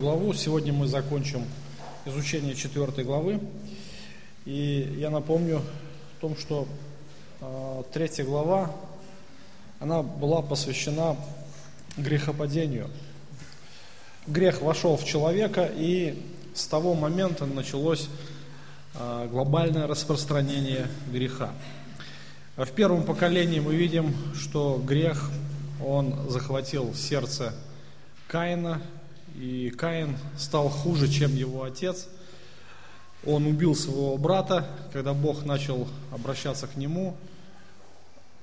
главу. Сегодня мы закончим изучение четвертой главы. И я напомню о том, что э, третья глава, она была посвящена грехопадению. Грех вошел в человека, и с того момента началось э, глобальное распространение греха. В первом поколении мы видим, что грех, он захватил сердце Каина, и Каин стал хуже, чем его отец. Он убил своего брата, когда Бог начал обращаться к нему.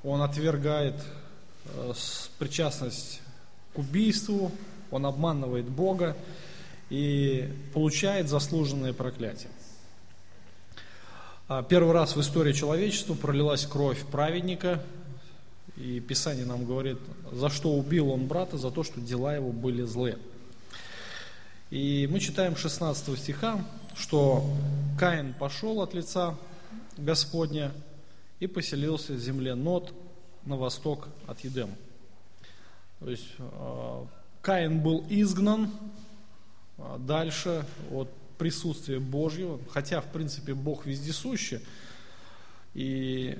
Он отвергает э, причастность к убийству, он обманывает Бога и получает заслуженное проклятие. А первый раз в истории человечества пролилась кровь праведника, и Писание нам говорит, за что убил он брата, за то, что дела его были злые. И мы читаем 16 стиха, что Каин пошел от лица Господня и поселился в земле Нот на восток от Едема. То есть э, Каин был изгнан а дальше от присутствия Божьего, хотя, в принципе, Бог вездесущий, и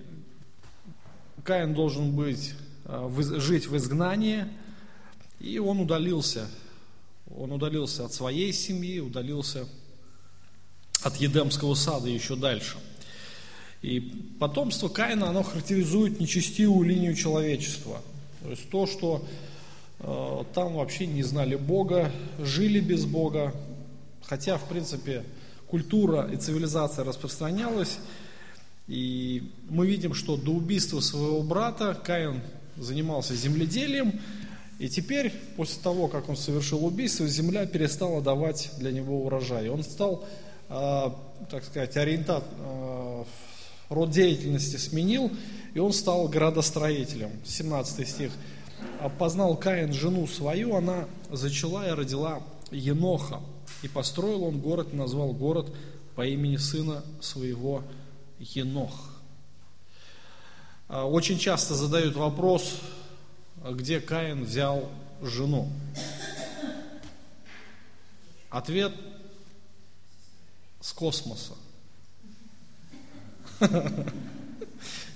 Каин должен быть, э, жить в изгнании, и он удалился он удалился от своей семьи, удалился от Едемского сада еще дальше. И потомство Каина, оно характеризует нечестивую линию человечества. То есть то, что э, там вообще не знали Бога, жили без Бога, хотя, в принципе, культура и цивилизация распространялась, и мы видим, что до убийства своего брата Каин занимался земледелием, и теперь, после того, как он совершил убийство, земля перестала давать для него урожай. Он стал, э, так сказать, ориентат, э, род деятельности сменил, и он стал градостроителем. 17 стих. «Познал Каин жену свою, она зачала и родила Еноха. И построил он город, и назвал город по имени сына своего Енох». А, очень часто задают вопрос, где Каин взял жену? Ответ с космоса.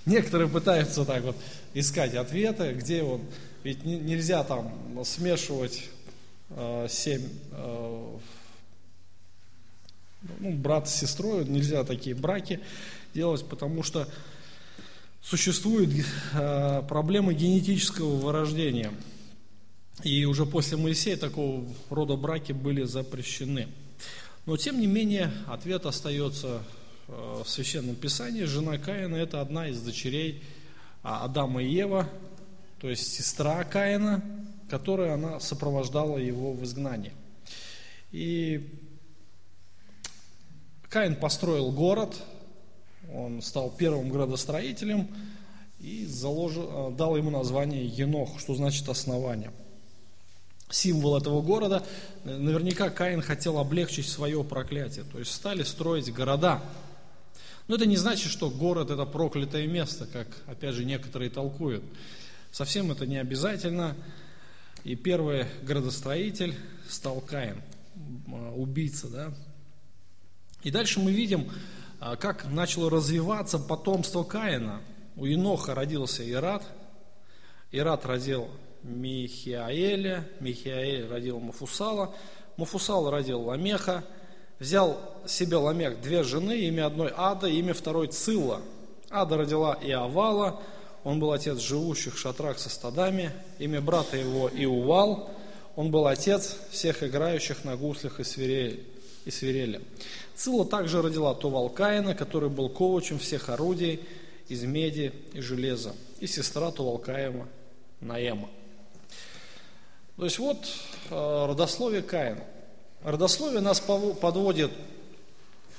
Некоторые пытаются так вот искать ответы, где он. Ведь нельзя там смешивать э, семь, э, ну, брат с сестрой, нельзя такие браки делать, потому что существует э, проблема генетического вырождения. И уже после Моисея такого рода браки были запрещены. Но тем не менее ответ остается э, в Священном Писании. Жена Каина – это одна из дочерей а, Адама и Ева, то есть сестра Каина, которая она сопровождала его в изгнании. И Каин построил город, он стал первым градостроителем и заложил, э, дал ему название Енох, что значит основание. Символ этого города, наверняка Каин хотел облегчить свое проклятие, то есть стали строить города. Но это не значит, что город это проклятое место, как опять же некоторые толкуют. Совсем это не обязательно. И первый градостроитель стал Каин, э, убийца, да. И дальше мы видим, а как начало развиваться потомство Каина. У Еноха родился Ират, Ират родил Михиаэля, Михиаэль родил Мафусала, Мафусал родил Ламеха, взял себе Ламех две жены, имя одной Ада, имя второй Цилла. Ада родила Иовала, он был отец живущих в шатрах со стадами, имя брата его Иувал, он был отец всех играющих на гуслях и свирели. И свирели. Цила также родила Тувал Каина, который был ковачем всех орудий из меди и железа, и сестра Тувалкаема Наема. То есть вот э, родословие Каина. Родословие нас подводит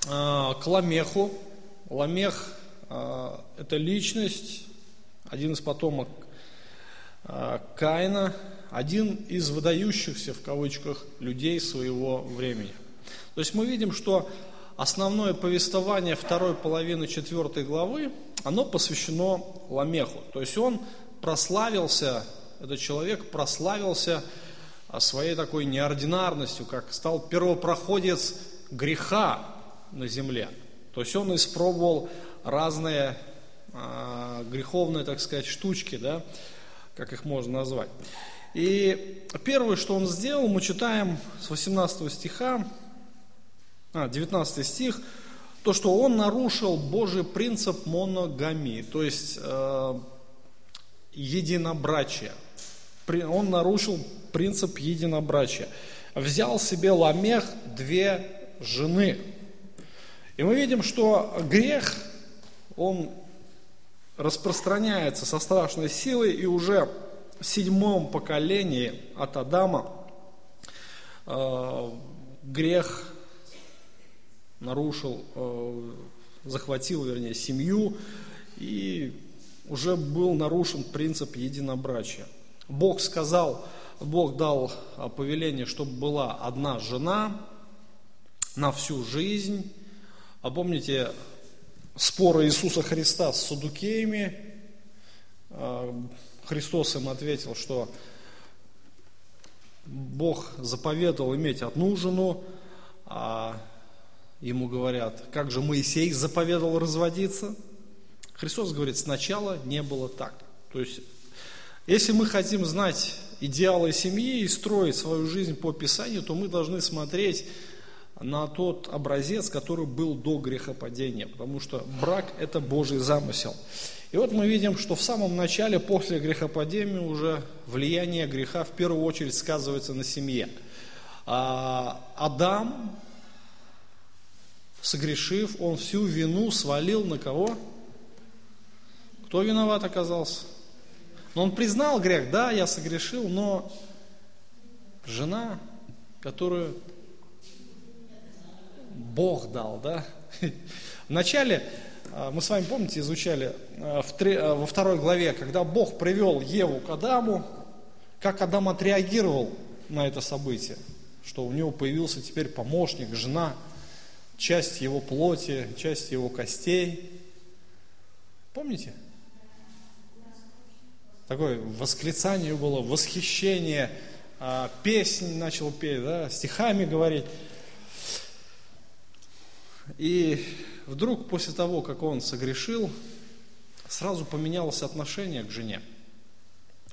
э, к Ламеху. Ламех э, – это личность, один из потомок Каина, один из выдающихся, в кавычках, людей своего времени. То есть мы видим, что основное повествование второй половины четвертой главы, оно посвящено Ламеху. То есть он прославился, этот человек прославился своей такой неординарностью, как стал первопроходец греха на земле. То есть он испробовал разные а, греховные, так сказать, штучки, да, как их можно назвать. И первое, что он сделал, мы читаем с 18 стиха, а, 19 стих, то, что он нарушил Божий принцип моногамии, то есть э, единобрачия. Он нарушил принцип единобрачия. Взял себе ламех две жены. И мы видим, что грех, он распространяется со страшной силой, и уже в седьмом поколении от Адама э, грех нарушил, э, захватил, вернее, семью, и уже был нарушен принцип единобрачия. Бог сказал, Бог дал э, повеление, чтобы была одна жена на всю жизнь. А помните споры Иисуса Христа с Садукеями? Христос им ответил, что Бог заповедовал иметь одну жену, а ему говорят, как же Моисей заповедовал разводиться? Христос говорит, сначала не было так. То есть, если мы хотим знать идеалы семьи и строить свою жизнь по Писанию, то мы должны смотреть на тот образец, который был до грехопадения, потому что брак – это Божий замысел. И вот мы видим, что в самом начале, после грехопадения, уже влияние греха в первую очередь сказывается на семье. А Адам, согрешив, он всю вину свалил на кого? Кто виноват оказался? Но он признал грех, да, я согрешил, но жена, которую Бог дал, да? Вначале а, мы с вами, помните, изучали а, а, во второй главе, когда Бог привел Еву к Адаму, как Адам отреагировал на это событие, что у него появился теперь помощник, жена, часть его плоти, часть его костей. Помните? Такое восклицание было, восхищение, песни начал петь, да, стихами говорить. И вдруг после того, как он согрешил, сразу поменялось отношение к жене.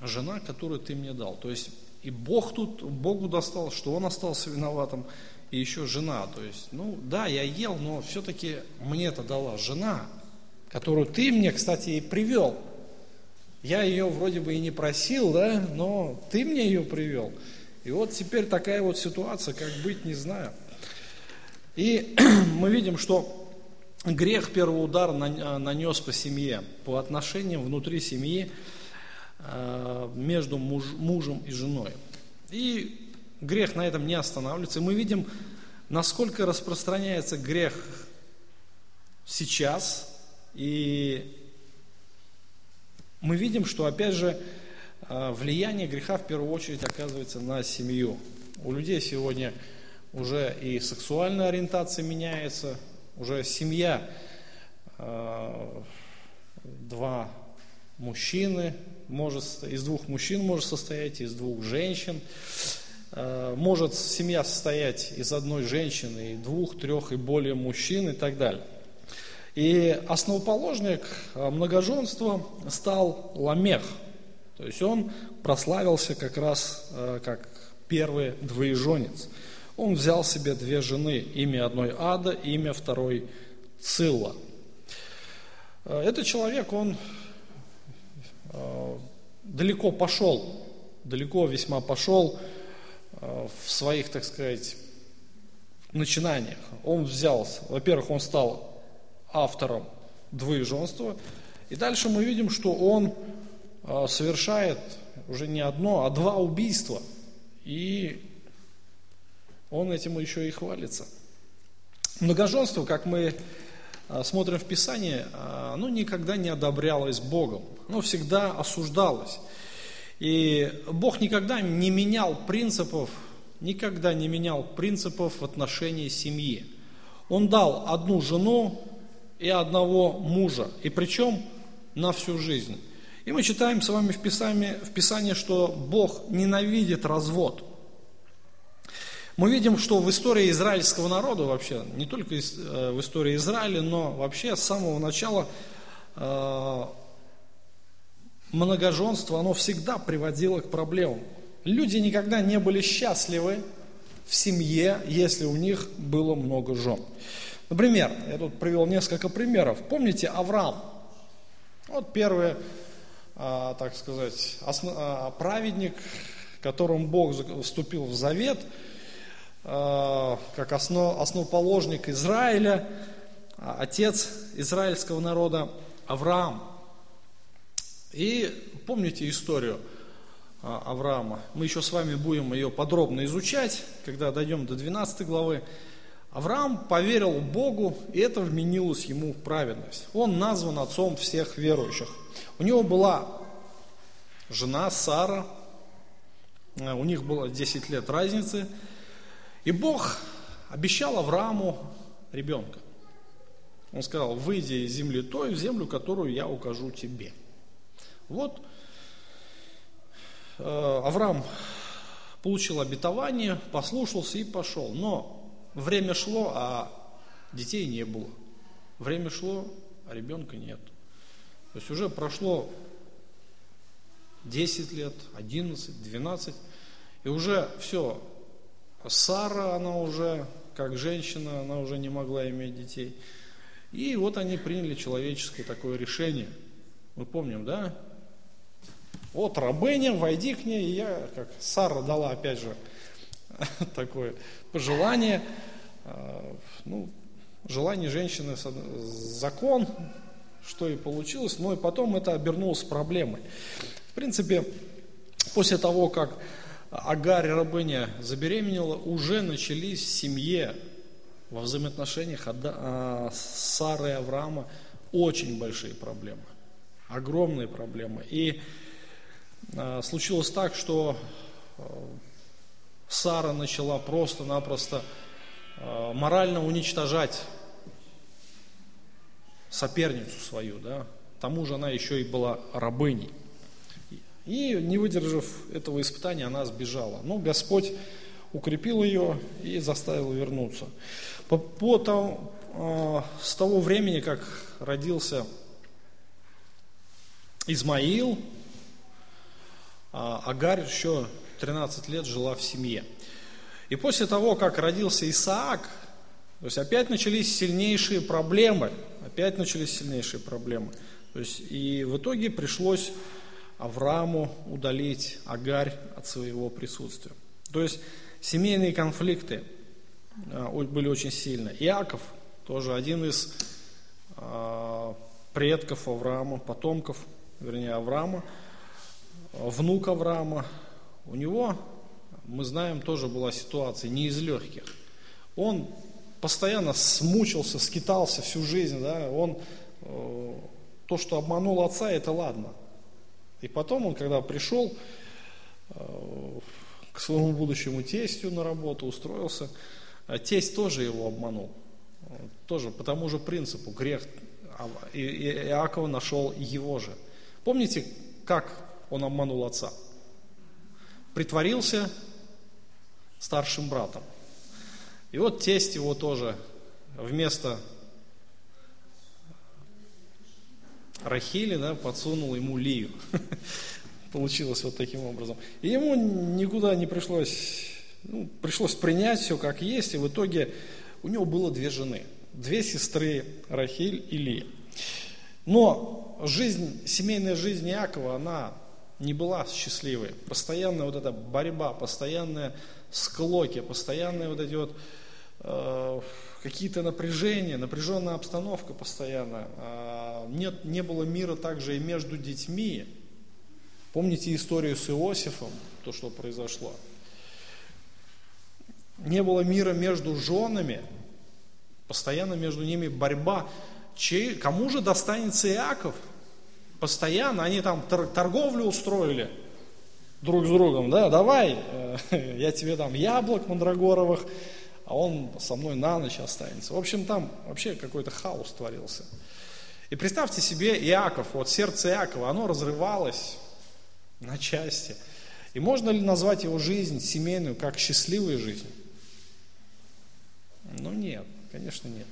Жена, которую ты мне дал. То есть и Бог тут, Богу достал, что он остался виноватым, и еще жена. То есть, ну да, я ел, но все-таки мне это дала жена, которую ты мне, кстати, и привел. Я ее вроде бы и не просил, да, но ты мне ее привел. И вот теперь такая вот ситуация, как быть, не знаю. И мы видим, что грех первый удар нанес по семье, по отношениям внутри семьи э, между муж, мужем и женой. И грех на этом не останавливается. И мы видим, насколько распространяется грех сейчас. И мы видим, что, опять же, э, влияние греха в первую очередь оказывается на семью. У людей сегодня уже и сексуальная ориентация меняется, уже семья, э, два мужчины, может, из двух мужчин может состоять, из двух женщин. Э, может семья состоять из одной женщины, двух, трех и более мужчин и так далее. И основоположник э, многоженства стал Ламех. То есть он прославился как раз как первый двоеженец – он взял себе две жены, имя одной Ада, имя второй Цилла. Э, этот человек, он э, далеко пошел, далеко весьма пошел э, в своих, так сказать, начинаниях. Он взялся, во-первых, он стал автором двоеженства, и дальше мы видим, что он совершает уже не одно, а два убийства. И он этим еще и хвалится. Многоженство, как мы а, смотрим в Писании, оно никогда не одобрялось Богом, оно всегда осуждалось. И Бог никогда не менял принципов, никогда не менял принципов в отношении семьи. Он дал одну жену и одного мужа, и причем на всю жизнь. И мы читаем с вами в Писании, в Писании, что Бог ненавидит развод. Мы видим, что в истории израильского народа вообще, не только э, в истории Израиля, но вообще с самого начала э, многоженство, оно всегда приводило к проблемам. Люди никогда не были счастливы в семье, если у них было много жен. Например, я тут привел несколько примеров. Помните Авраам? Вот первый, а, так сказать, а, праведник, которым Бог вступил в завет – Э, как основ, основоположник Израиля, а, отец израильского народа Авраам. И помните историю а, Авраама. Мы еще с вами будем ее подробно изучать, когда дойдем до 12 главы. Авраам поверил Богу, и это вменилось ему в праведность. Он назван отцом всех верующих. У него была жена Сара, э, у них было 10 лет разницы – и Бог обещал Аврааму ребенка. Он сказал, выйди из земли той в землю, которую я укажу тебе. Вот э, Авраам получил обетование, послушался и пошел. Но время шло, а детей не было. Время шло, а ребенка нет. То есть уже прошло 10 лет, 11, 12, и уже все, Сара, она уже, как женщина, она уже не могла иметь детей. И вот они приняли человеческое такое решение. Мы помним, да? Вот рабыня, войди к ней. И я, как Сара дала, опять же, такое пожелание. А, ну, желание женщины, закон, что и получилось, но и потом это обернулось проблемой. В принципе, после того, как Агарь, рабыня, забеременела, уже начались в семье, во взаимоотношениях а, Сары и Авраама очень большие проблемы, огромные проблемы. И случилось так, что а, Сара начала просто-напросто морально уничтожать соперницу свою, да, к тому же она еще и была рабыней. И не выдержав этого испытания, она сбежала. Но Господь укрепил ее и заставил вернуться. По, по тому, э, с того времени, как родился Измаил, э, Агарь еще 13 лет жила в семье. И после того, как родился Исаак, то есть опять начались сильнейшие проблемы, опять начались сильнейшие проблемы. То есть и в итоге пришлось Аврааму удалить Агарь от своего присутствия. То есть семейные конфликты а, были очень сильны. Иаков тоже один из а, предков Авраама, потомков, вернее Авраама, внук Авраама. У него, мы знаем, тоже была ситуация не из легких. Он постоянно смучился, скитался всю жизнь, да, он э, то, что обманул отца, это ладно. И потом он, когда пришел э, к своему будущему тестю на работу, устроился, э, тесть тоже его обманул. Тоже по тому же принципу, грех Иакова нашел его же. Помните, как он обманул отца? Притворился старшим братом. И вот тесть его тоже вместо Рахили да, подсунул ему Лию. Получилось вот таким образом. И ему никуда не пришлось, ну, пришлось принять все как есть, и в итоге у него было две жены, две сестры Рахиль и Лия. Но жизнь, семейная жизнь Иакова, она не была счастливой. Постоянная вот эта борьба, постоянная склоки, постоянные вот эти вот э, какие-то напряжения, напряженная обстановка постоянно. А, нет, не было мира также и между детьми. Помните историю с Иосифом, то, что произошло? Не было мира между женами, постоянно между ними борьба. Чей, кому же достанется Иаков? Постоянно они там торговлю устроили друг с другом, да, давай, э, я тебе дам яблок мандрагоровых, а он со мной на ночь останется. В общем, там вообще какой-то хаос творился. И представьте себе Иаков, вот сердце Иакова, оно разрывалось на части. И можно ли назвать его жизнь семейную как счастливой жизнь? нет, конечно нет.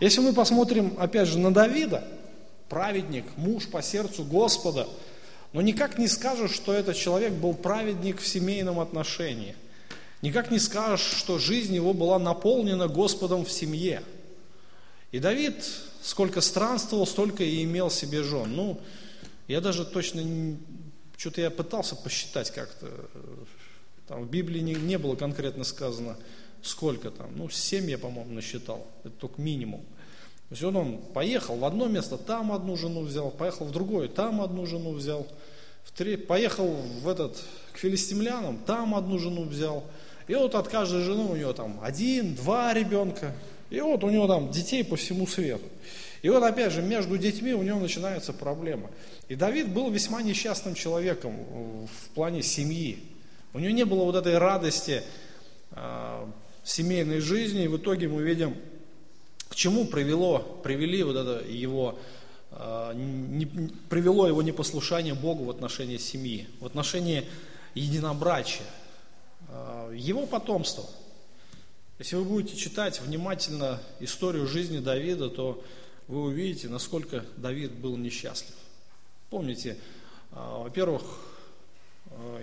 Если мы посмотрим, опять же, на Давида, праведник, муж по сердцу Господа, но никак не скажешь, что этот человек был праведник в семейном отношении. Никак не скажешь, что жизнь его была наполнена Господом в семье. И Давид сколько странствовал, столько и имел себе жен. Ну, я даже точно, не, что-то я пытался посчитать как-то. Там в Библии не, не было конкретно сказано, сколько там. Ну, семь я, по-моему, насчитал. Это только минимум. То есть вот он поехал в одно место, там одну жену взял, поехал в другое, там одну жену взял, в три, поехал в этот, к филистимлянам, там одну жену взял. И вот от каждой жены у него там один, два ребенка. И вот у него там детей по всему свету. И вот опять же, между детьми у него начинаются проблемы. И Давид был весьма несчастным человеком в плане семьи. У него не было вот этой радости э, семейной жизни. И в итоге мы видим, чему привело, привели вот это его, э, не, привело его непослушание Богу в отношении семьи, в отношении единобрачия, э, его потомства. Если вы будете читать внимательно историю жизни Давида, то вы увидите, насколько Давид был несчастлив. Помните, э, во-первых,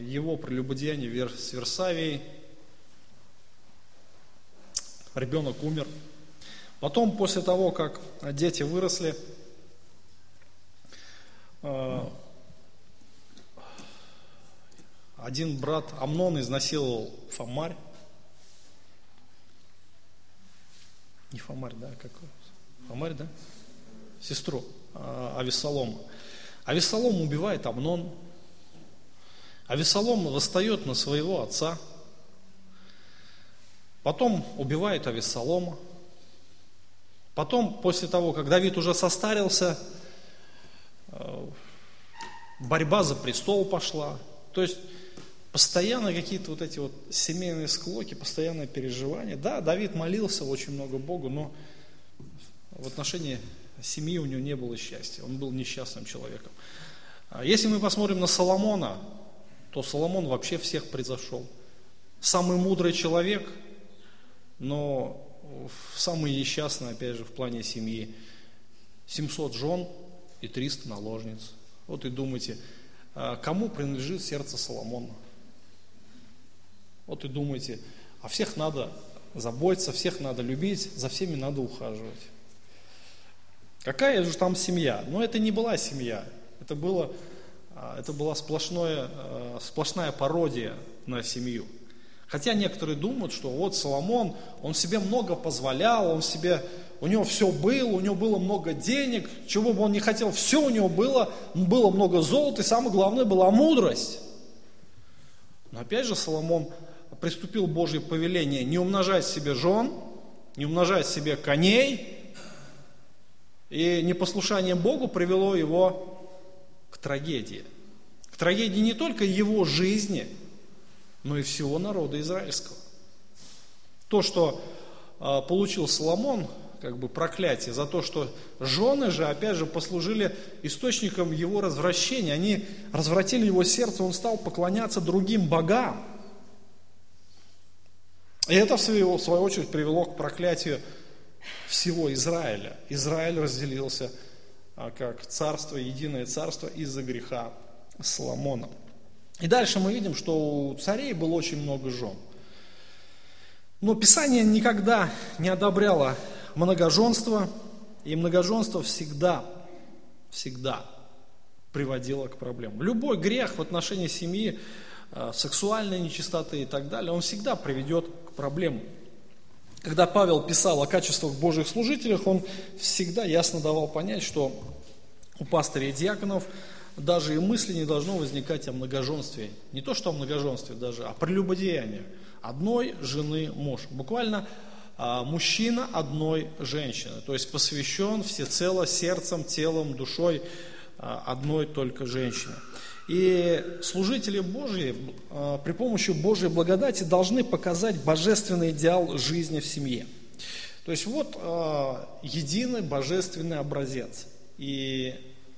его прелюбодеяние с Версавией, ребенок умер – Потом, после того, как дети выросли, э, один брат Амнон изнасиловал Фомарь. Не Фомарь, да, как Фомарь, да? Сестру э, Авесолома. Авесолом убивает Амнон. Авесолом восстает на своего отца. Потом убивает Авесолома. Потом, после того, как Давид уже состарился, э, борьба за престол пошла. То есть постоянно какие-то вот эти вот семейные склоки, постоянное переживание. Да, Давид молился очень много Богу, но в отношении семьи у него не было счастья. Он был несчастным человеком. А если мы посмотрим на Соломона, то Соломон вообще всех превзошел. Самый мудрый человек, но самый несчастный, опять же, в плане семьи. 700 жен и 300 наложниц. Вот и думайте, а кому принадлежит сердце Соломона? Вот и думайте, а всех надо заботиться, всех надо любить, за всеми надо ухаживать. Какая же там семья? Но это не была семья, это, было, а, это была сплошное, а, сплошная пародия на семью. Хотя некоторые думают, что вот Соломон, он себе много позволял, он себе, у него все было, у него было много денег, чего бы он не хотел, все у него было, было много золота, и самое главное была мудрость. Но опять же Соломон приступил Божье повеление не умножать себе жен, не умножать себе коней, и непослушание Богу привело его к трагедии. К трагедии не только его жизни – но и всего народа израильского. То, что э, получил Соломон, как бы проклятие за то, что жены же, опять же, послужили источником его развращения. Они развратили его сердце, он стал поклоняться другим богам. И это, в свою, в свою очередь, привело к проклятию всего Израиля. Израиль разделился а, как царство, единое царство из-за греха Соломона. И дальше мы видим, что у царей было очень много жен. Но Писание никогда не одобряло многоженство, и многоженство всегда, всегда приводило к проблемам. Любой грех в отношении семьи, э, сексуальной нечистоты и так далее, он всегда приведет к проблемам. Когда Павел писал о качествах Божьих служителях, он всегда ясно давал понять, что у пастырей и диаконов даже и мысли не должно возникать о многоженстве. Не то, что о многоженстве даже, а прелюбодеянии. Одной жены муж. Буквально а, мужчина одной женщины. То есть посвящен всецело сердцем, телом, душой а, одной только женщине. И служители Божьи а, при помощи Божьей благодати должны показать божественный идеал жизни в семье. То есть вот единый божественный образец. И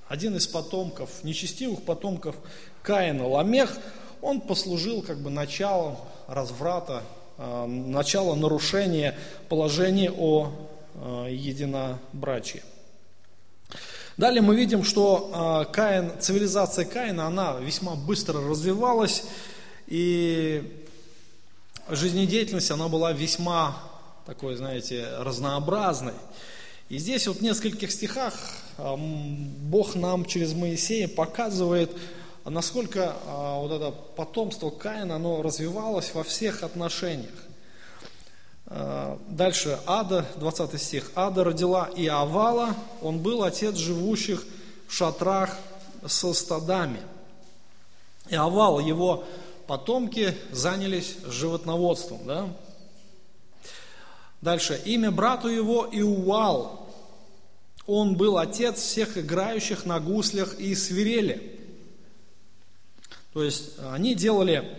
один из потомков, нечестивых потомков Каина, Ламех, он послужил как бы началом разврата а, начало нарушения положения о а, единобрачии. Далее мы видим, что Каин, цивилизация Каина, она весьма быстро развивалась, и жизнедеятельность, она была весьма такой, знаете, разнообразной. И здесь вот в нескольких стихах Бог нам через Моисея показывает, насколько а, вот это потомство Каина, оно развивалось во всех отношениях. А, дальше, Ада, 20 стих. Ада родила Иавала, он был отец живущих в шатрах со стадами. Иавал, его потомки занялись животноводством. Да? Дальше, имя брату его Иуал, он был отец всех играющих на гуслях и свирели. То есть они делали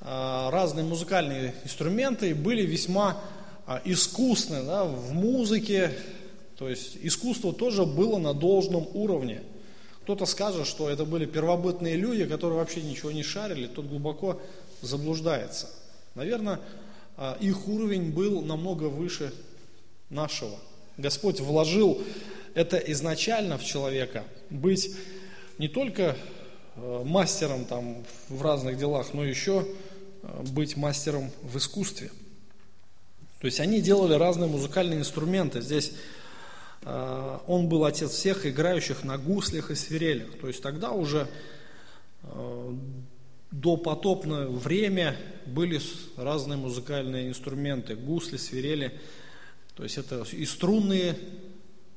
а, разные музыкальные инструменты и были весьма а, искусны да, в музыке. То есть искусство тоже было на должном уровне. Кто-то скажет, что это были первобытные люди, которые вообще ничего не шарили, тот глубоко заблуждается. Наверное, их уровень был намного выше нашего. Господь вложил это изначально в человека, быть не только э, мастером там в разных делах, но еще э, быть мастером в искусстве. То есть они делали разные музыкальные инструменты. Здесь э, он был отец всех играющих на гуслях и свирелях. То есть тогда уже потопное время были разные музыкальные инструменты, гусли, свирели. То есть это и струнные,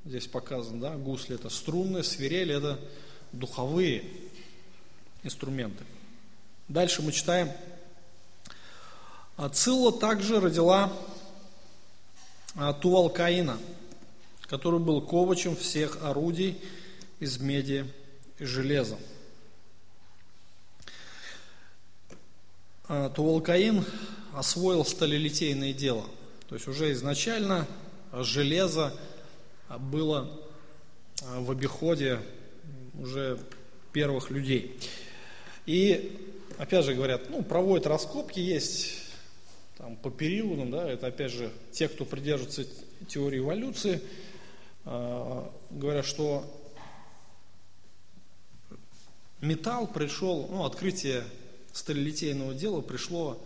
здесь показано, да, гусли это струнные, свирели это духовые инструменты. Дальше мы читаем. Цилла также родила а, Туалкаина, который был ковачем всех орудий из меди и железа. А, то Волкаин освоил сталелитейное дело. То есть уже изначально железо было а, в обиходе уже первых людей. И, опять же говорят, ну, проводят раскопки, есть там, по периодам, да, это опять же те, кто придерживается теории эволюции, э, говорят, что металл пришел, ну, открытие сталелитейного дела пришло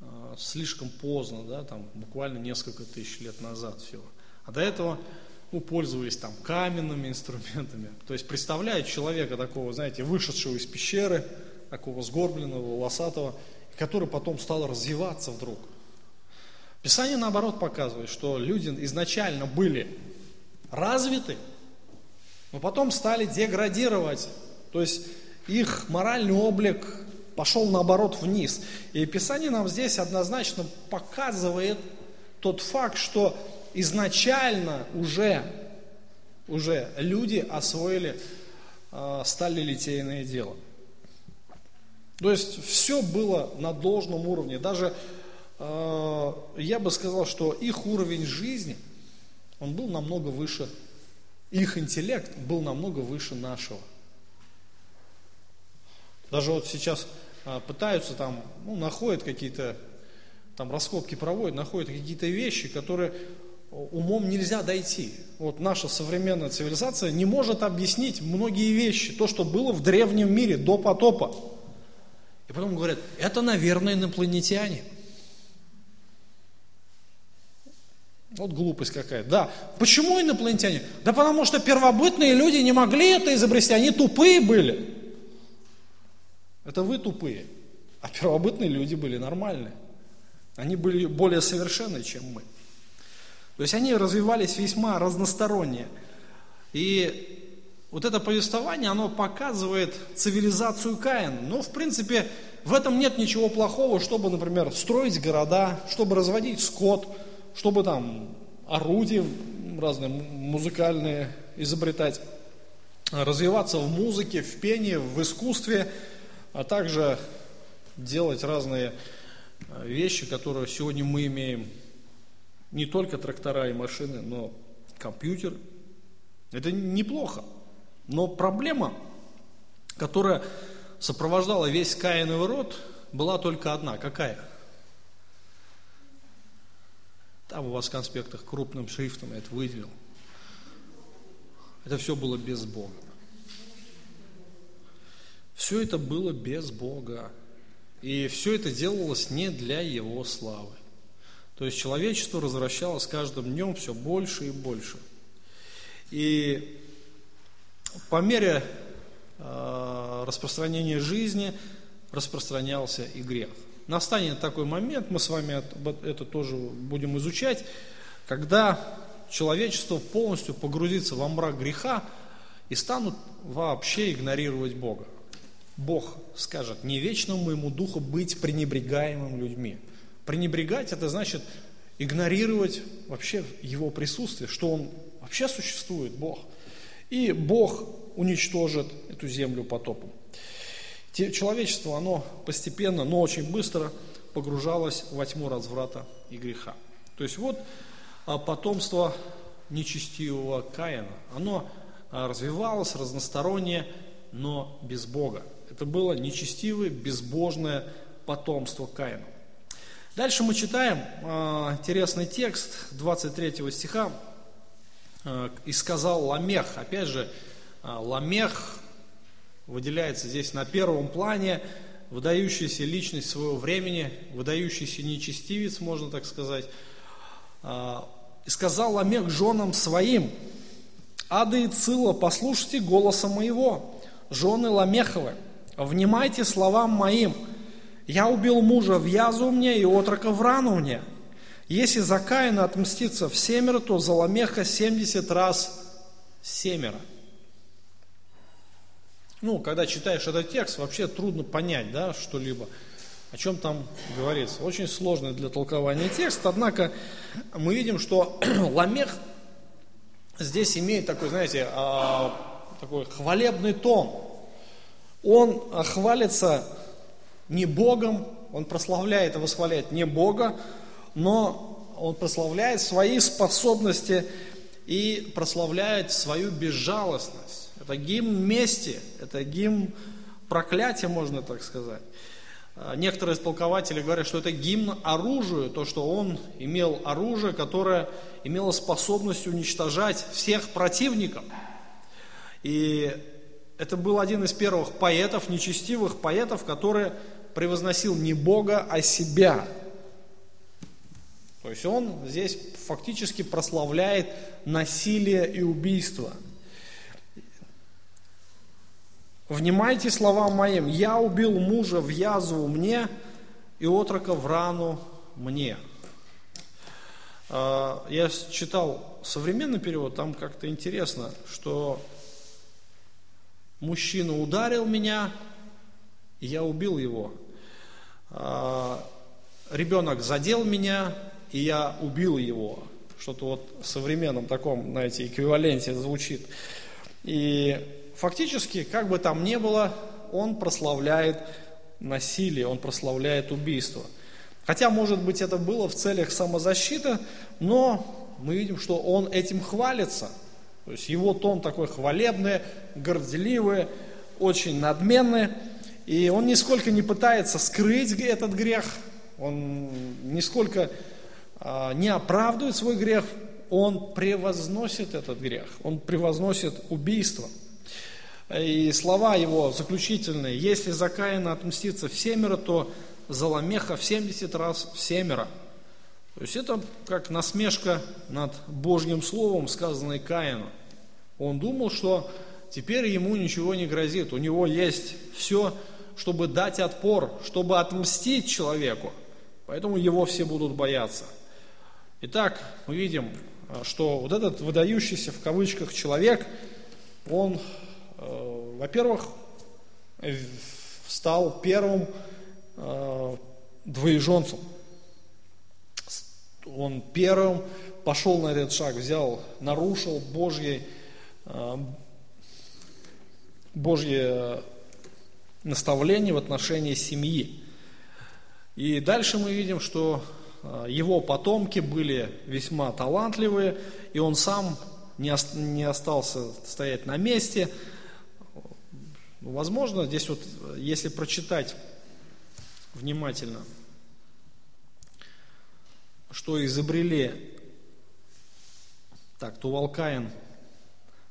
э, слишком поздно, да, там буквально несколько тысяч лет назад все. А до этого ну, пользовались там каменными инструментами. То есть представляют человека такого, знаете, вышедшего из пещеры, такого сгорбленного, волосатого, который потом стал развиваться вдруг. Писание наоборот показывает, что люди изначально были развиты, но потом стали деградировать. То есть их моральный облик пошел наоборот вниз. И Писание нам здесь однозначно показывает тот факт, что изначально уже, уже люди освоили э, стали литейное дело. То есть все было на должном уровне. Даже э, я бы сказал, что их уровень жизни, он был намного выше, их интеллект был намного выше нашего. Даже вот сейчас а, пытаются там, ну, находят какие-то, там раскопки проводят, находят какие-то вещи, которые умом нельзя дойти. Вот наша современная цивилизация не может объяснить многие вещи, то, что было в древнем мире до потопа. И потом говорят, это, наверное, инопланетяне. Вот глупость какая. Да, почему инопланетяне? Да потому что первобытные люди не могли это изобрести, они тупые были. Это вы тупые. А первобытные люди были нормальные. Они были более совершенны, чем мы. То есть они развивались весьма разносторонне. И вот это повествование, оно показывает цивилизацию Каина. Но, в принципе, в этом нет ничего плохого, чтобы, например, строить города, чтобы разводить скот, чтобы там орудия разные музыкальные изобретать, развиваться в музыке, в пении, в искусстве – а также делать разные э, вещи, которые сегодня мы имеем. Не только трактора и машины, но компьютер. Это неплохо. Но проблема, которая сопровождала весь Каиновый род, была только одна. Какая? Там у вас в конспектах крупным шрифтом я это выделил. Это все было без Бога. Все это было без Бога. И все это делалось не для Его славы. То есть человечество развращалось каждым днем все больше и больше. И по мере э, распространения жизни распространялся и грех. Настанет такой момент, мы с вами это тоже будем изучать, когда человечество полностью погрузится во мрак греха и станут вообще игнорировать Бога. Бог скажет, не вечному моему духу быть пренебрегаемым людьми. Пренебрегать это значит игнорировать вообще его присутствие, что он вообще существует, Бог. И Бог уничтожит эту землю потопом. Человечество, оно постепенно, но очень быстро погружалось во тьму разврата и греха. То есть вот а, потомство нечестивого Каина, оно а, развивалось разностороннее, но без Бога. Это было нечестивое, безбожное потомство Каина. Дальше мы читаем э, интересный текст 23 стиха. Э, «И сказал Ламех». Опять же, э, Ламех выделяется здесь на первом плане, выдающаяся личность своего времени, выдающийся нечестивец, можно так сказать. «И сказал Ламех женам своим, Ада и Цила, послушайте голоса моего, жены Ламеховы, внимайте словам моим, я убил мужа в язу мне и отрока в рану мне. Если за Каина отмститься в семеро, то за Ламеха семьдесят раз семеро. Ну, когда читаешь этот текст, вообще трудно понять, да, что-либо, о чем там говорится. Очень сложный для толкования текст, однако мы видим, что Ламех здесь имеет такой, знаете, а, такой хвалебный тон. Он хвалится не Богом, он прославляет и восхваляет не Бога, но он прославляет свои способности и прославляет свою безжалостность. Это гимн мести, это гимн проклятия, можно так сказать. А, некоторые толкователи говорят, что это гимн оружию, то, что он имел оружие, которое имело способность уничтожать всех противников. И это был один из первых поэтов, нечестивых поэтов, который превозносил не Бога, а себя. То есть он здесь фактически прославляет насилие и убийство. Внимайте словам моим, я убил мужа в язву мне и отрока в рану мне. А, я читал современный перевод, там как-то интересно, что мужчина ударил меня, и я убил его. А, ребенок задел меня, и я убил его. Что-то вот в современном таком, знаете, эквиваленте звучит. И фактически, как бы там ни было, он прославляет насилие, он прославляет убийство. Хотя, может быть, это было в целях самозащиты, но мы видим, что он этим хвалится. То есть его тон такой хвалебный, горделивый, очень надменный. И он нисколько не пытается скрыть этот грех, он нисколько а, не оправдывает свой грех, он превозносит этот грех, он превозносит убийство. И слова его заключительные, если за Каина отмститься в семеро, то за Ламеха в 70 раз в семеро. То есть это как насмешка над Божьим Словом, сказанной Каину. Он думал, что теперь ему ничего не грозит, у него есть все, чтобы дать отпор, чтобы отмстить человеку. Поэтому его все будут бояться. Итак, мы видим, что вот этот выдающийся в кавычках человек, он, э, во-первых, стал первым э, двоеженцем. Он первым пошел на этот шаг, взял, нарушил Божье, э, Божье наставление в отношении семьи. И дальше мы видим, что а, его потомки были весьма талантливые, и он сам не, остался стоять на месте. Возможно, здесь вот, если прочитать внимательно, что изобрели, так, Тувалкаин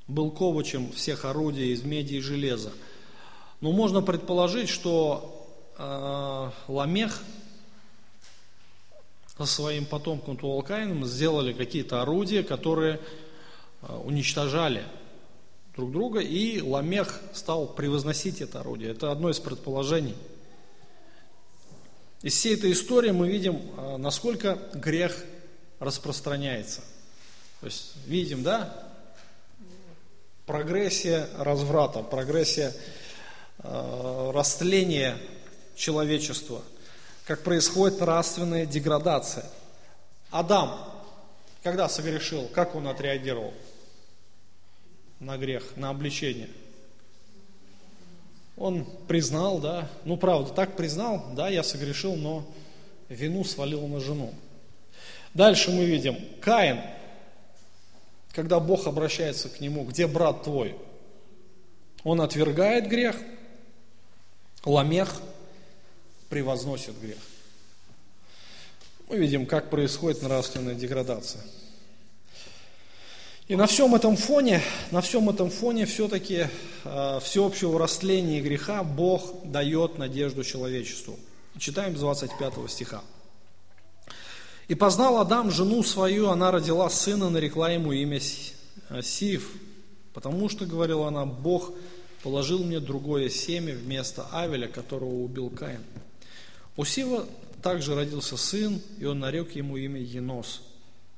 был ковачем всех орудий из меди и железа. Но можно предположить, что э, Ламех со своим потомком Тувалкаином сделали какие-то орудия, которые э, уничтожали друг друга, и Ламех стал превозносить это орудие. Это одно из предположений. Из всей этой истории мы видим, э, насколько грех распространяется. То есть видим, да, прогрессия разврата, прогрессия э, растления человечества, как происходит нравственная деградация. Адам, когда согрешил, как он отреагировал на грех, на обличение? Он признал, да, ну правда, так признал, да, я согрешил, но вину свалил на жену. Дальше мы видим, Каин – когда Бог обращается к нему, где брат твой? Он отвергает грех, ламех превозносит грех. Мы видим, как происходит нравственная деградация. И на всем этом фоне, на всем этом фоне все-таки э, всеобщего растления греха Бог дает надежду человечеству. Читаем с 25 стиха. И познал Адам жену свою, она родила сына, нарекла ему имя э, Сив, потому что, говорила она, Бог положил мне другое семя вместо Авеля, которого убил Каин. У Сива также родился сын, и он нарек ему имя Енос.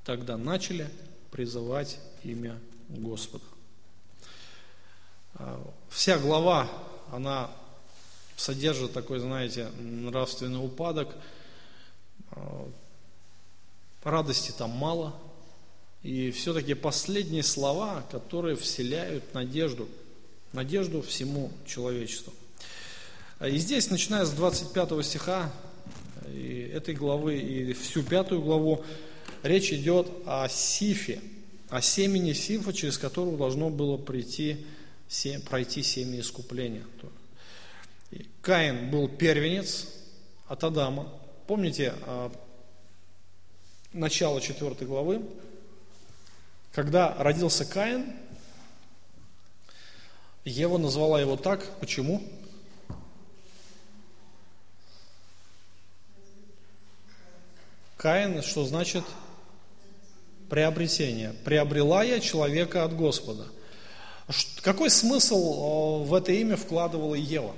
Тогда начали призывать имя Господа. А, вся глава, она содержит такой, знаете, нравственный упадок, а, радости там мало. И все-таки последние слова, которые вселяют надежду, надежду всему человечеству. И здесь, начиная с 25 стиха и этой главы и всю пятую главу, речь идет о Сифе, о семени Сифа, через которого должно было прийти, пройти семя искупления. Каин был первенец от Адама. Помните, а, начало 4 главы, когда родился Каин, Ева назвала его так. Почему? Каин, что значит приобретение. Приобрела я человека от Господа. Какой смысл в это имя вкладывала Ева?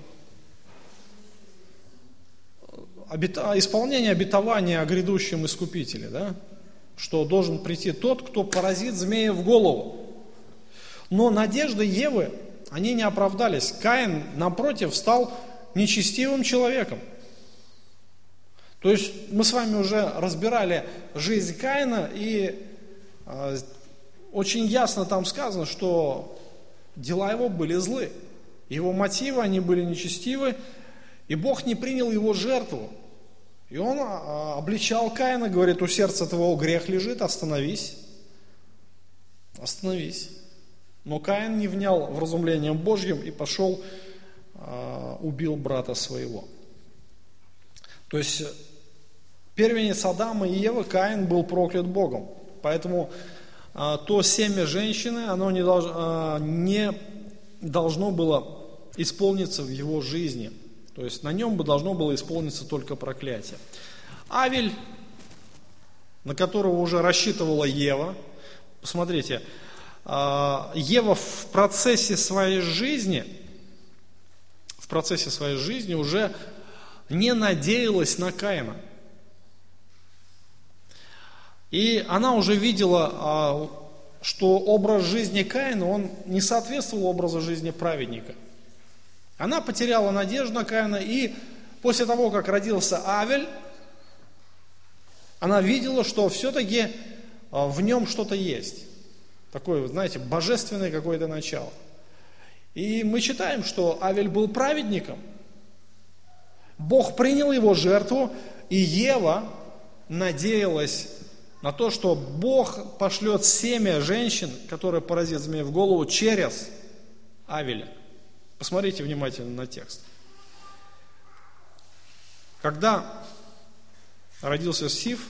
исполнение обетования о грядущем искупителе, да? что должен прийти тот, кто поразит змея в голову. Но надежды Евы, они не оправдались. Каин, напротив, стал нечестивым человеком. То есть мы с вами уже разбирали жизнь Каина, и очень ясно там сказано, что дела его были злы. Его мотивы, они были нечестивы, и Бог не принял его жертву. И он а, обличал Каина, говорит, у сердца твоего грех лежит, остановись. Остановись. Но Каин не внял вразумлением Божьим и пошел, а, убил брата своего. То есть первенец Адама и Евы, Каин был проклят Богом. Поэтому а, то семя женщины, оно не, долж, не должно было исполниться в его жизни – то есть на нем бы должно было исполниться только проклятие. Авель, на которого уже рассчитывала Ева, посмотрите, а, Ева в процессе своей жизни, в процессе своей жизни уже не надеялась на Каина. И она уже видела, а, что образ жизни Каина, он не соответствовал образу жизни праведника – она потеряла надежду на Каина, и после того, как родился Авель, она видела, что все-таки а, в нем что-то есть. Такое, знаете, божественное какое-то начало. И мы читаем, что Авель был праведником. Бог принял его жертву, и Ева надеялась на то, что Бог пошлет семя женщин, которые поразит змея в голову через Авеля. Посмотрите внимательно на текст. Когда родился Сиф,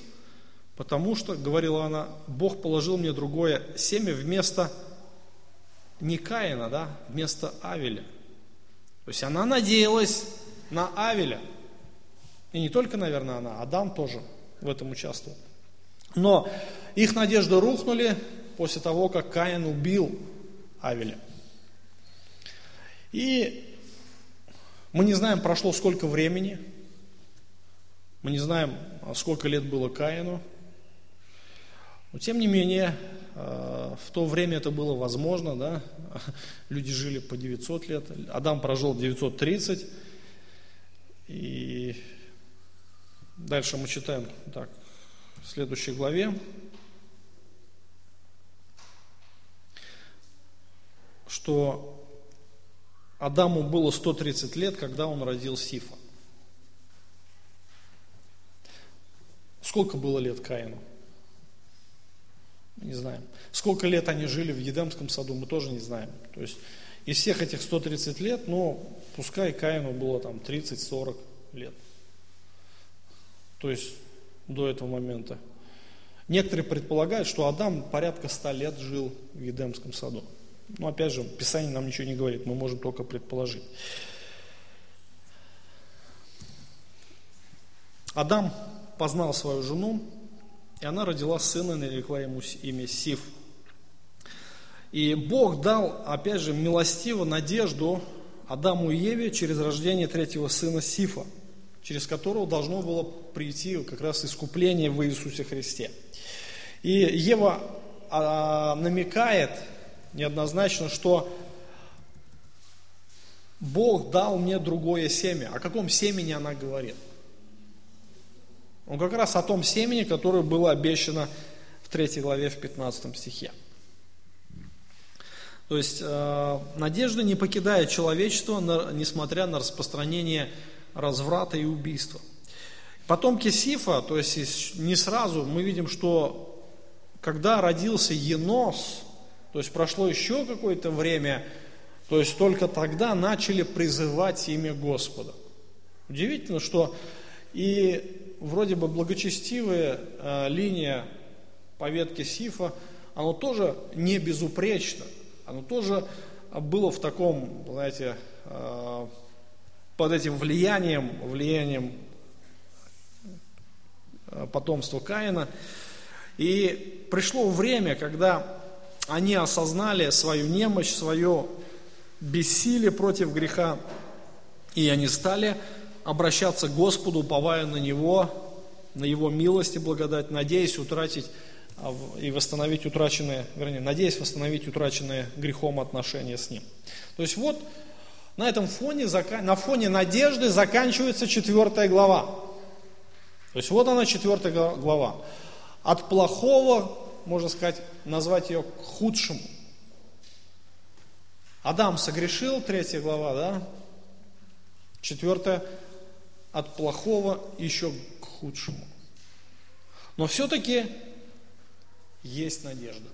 потому что, говорила она, Бог положил мне другое семя вместо не Каина, да, вместо Авеля. То есть она надеялась на Авеля. И не только, наверное, она, Адам тоже в этом участвовал. Но их надежды рухнули после того, как Каин убил Авеля. И мы не знаем, прошло сколько времени, мы не знаем, сколько лет было Каину, но тем не менее, э, в то время это было возможно, да, люди жили по 900 лет, Адам прожил 930, и дальше мы читаем так, в следующей главе, что Адаму было 130 лет, когда он родил Сифа. Сколько было лет Каину? Не знаем. Сколько лет они жили в Едемском саду, мы тоже не знаем. То есть из всех этих 130 лет, ну, пускай Каину было там 30-40 лет. То есть до этого момента. Некоторые предполагают, что Адам порядка 100 лет жил в Едемском саду. Но опять же, Писание нам ничего не говорит, мы можем только предположить. Адам познал свою жену, и она родила сына, и нарекла ему имя Сиф. И Бог дал, опять же, милостиво надежду Адаму и Еве через рождение третьего сына Сифа, через которого должно было прийти как раз искупление в Иисусе Христе. И Ева а, намекает неоднозначно, что Бог дал мне другое семя. О каком семени она говорит? Он как раз о том семени, которое было обещано в 3 главе, в 15 стихе. То есть э, надежда не покидает человечество, на, несмотря на распространение разврата и убийства. Потомки Сифа, то есть не сразу, мы видим, что когда родился Енос, то есть прошло еще какое-то время, то есть только тогда начали призывать имя Господа. Удивительно, что и вроде бы благочестивая э, линия по ветке Сифа, оно тоже не безупречно, оно тоже было в таком, знаете, э, под этим влиянием, влиянием э, потомства Каина. И пришло время, когда они осознали свою немощь, свое бессилие против греха, и они стали обращаться к Господу, уповая на Него, на Его милость и благодать, надеясь утратить а, и восстановить утраченные, вернее, надеясь восстановить утраченные грехом отношения с Ним. То есть вот на этом фоне, на фоне надежды заканчивается четвертая глава. То есть вот она четвертая глава. От плохого можно сказать, назвать ее к худшему. Адам согрешил, третья глава, да? Четвертая, от плохого еще к худшему. Но все-таки есть надежда.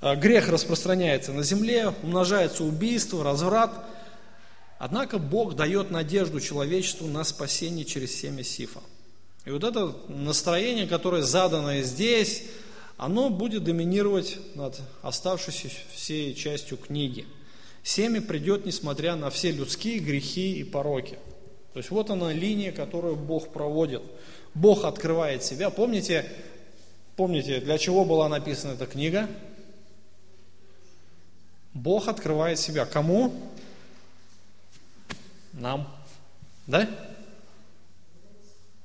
А, грех распространяется на земле, умножается убийство, разврат. Однако Бог дает надежду человечеству на спасение через семя Сифа. И вот это настроение, которое задано здесь, оно будет доминировать над оставшейся всей частью книги. Семя придет, несмотря на все людские грехи и пороки. То есть вот она линия, которую Бог проводит. Бог открывает себя. Помните, помните, для чего была написана эта книга? Бог открывает себя. Кому? Нам. Да?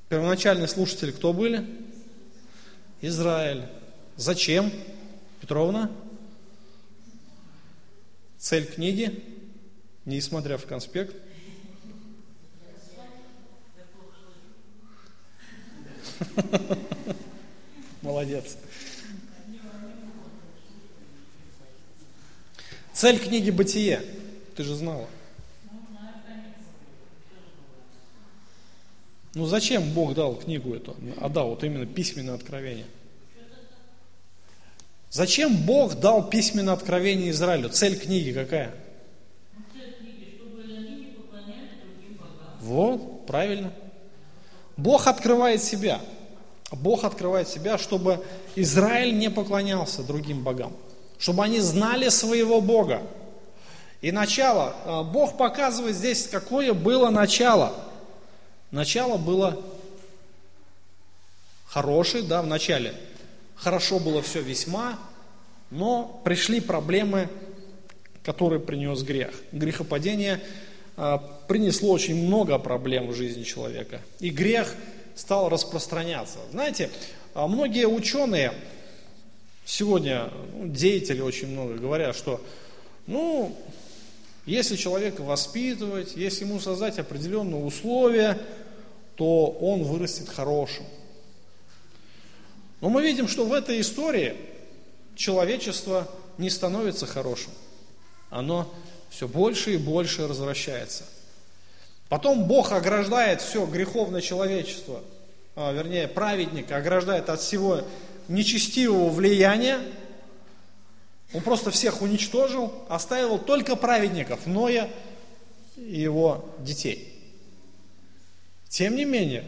Первоначальные слушатели кто были? Израиль. Зачем, Петровна? Цель книги, не смотря в конспект. Молодец. Цель книги «Бытие». Ты же знала. Ну зачем Бог дал книгу эту? А да, вот именно письменное откровение. Зачем Бог дал письменное откровение Израилю? Цель книги какая? Вот, правильно. Бог открывает себя. Бог открывает себя, чтобы Израиль не поклонялся другим богам, чтобы они знали своего Бога. И начало, а, Бог показывает здесь, какое было начало. Начало было хорошее, да, в начале. Хорошо было все весьма, но пришли проблемы, которые принес грех. Грехопадение а, принесло очень много проблем в жизни человека. И грех стал распространяться. Знаете, а, многие ученые, сегодня ну, деятели очень много говорят, что ну, если человека воспитывать, если ему создать определенные условия, то он вырастет хорошим. Но мы видим, что в этой истории человечество не становится хорошим. Оно все больше и больше развращается. Потом Бог ограждает все греховное человечество, а, вернее, праведника ограждает от всего нечестивого влияния. Он просто всех уничтожил, оставил только праведников, Ноя и его детей. Тем не менее,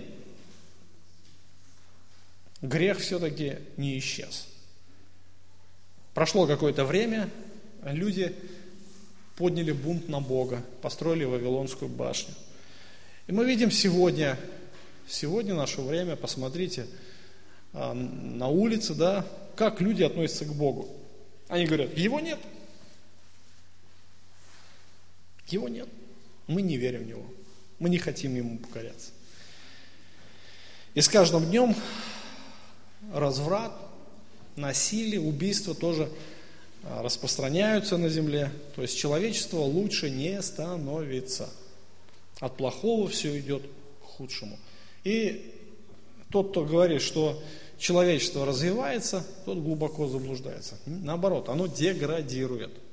грех все-таки не исчез. Прошло какое-то время, люди подняли бунт на Бога, построили Вавилонскую башню. И мы видим сегодня, сегодня наше время, посмотрите, на улице, да, как люди относятся к Богу. Они говорят, его нет. Его нет. Мы не верим в него. Мы не хотим ему покоряться. И с каждым днем разврат, насилие, убийство тоже а, распространяются на земле. То есть человечество лучше не становится. От плохого все идет к худшему. И тот, кто говорит, что человечество развивается, тот глубоко заблуждается. Наоборот, оно деградирует.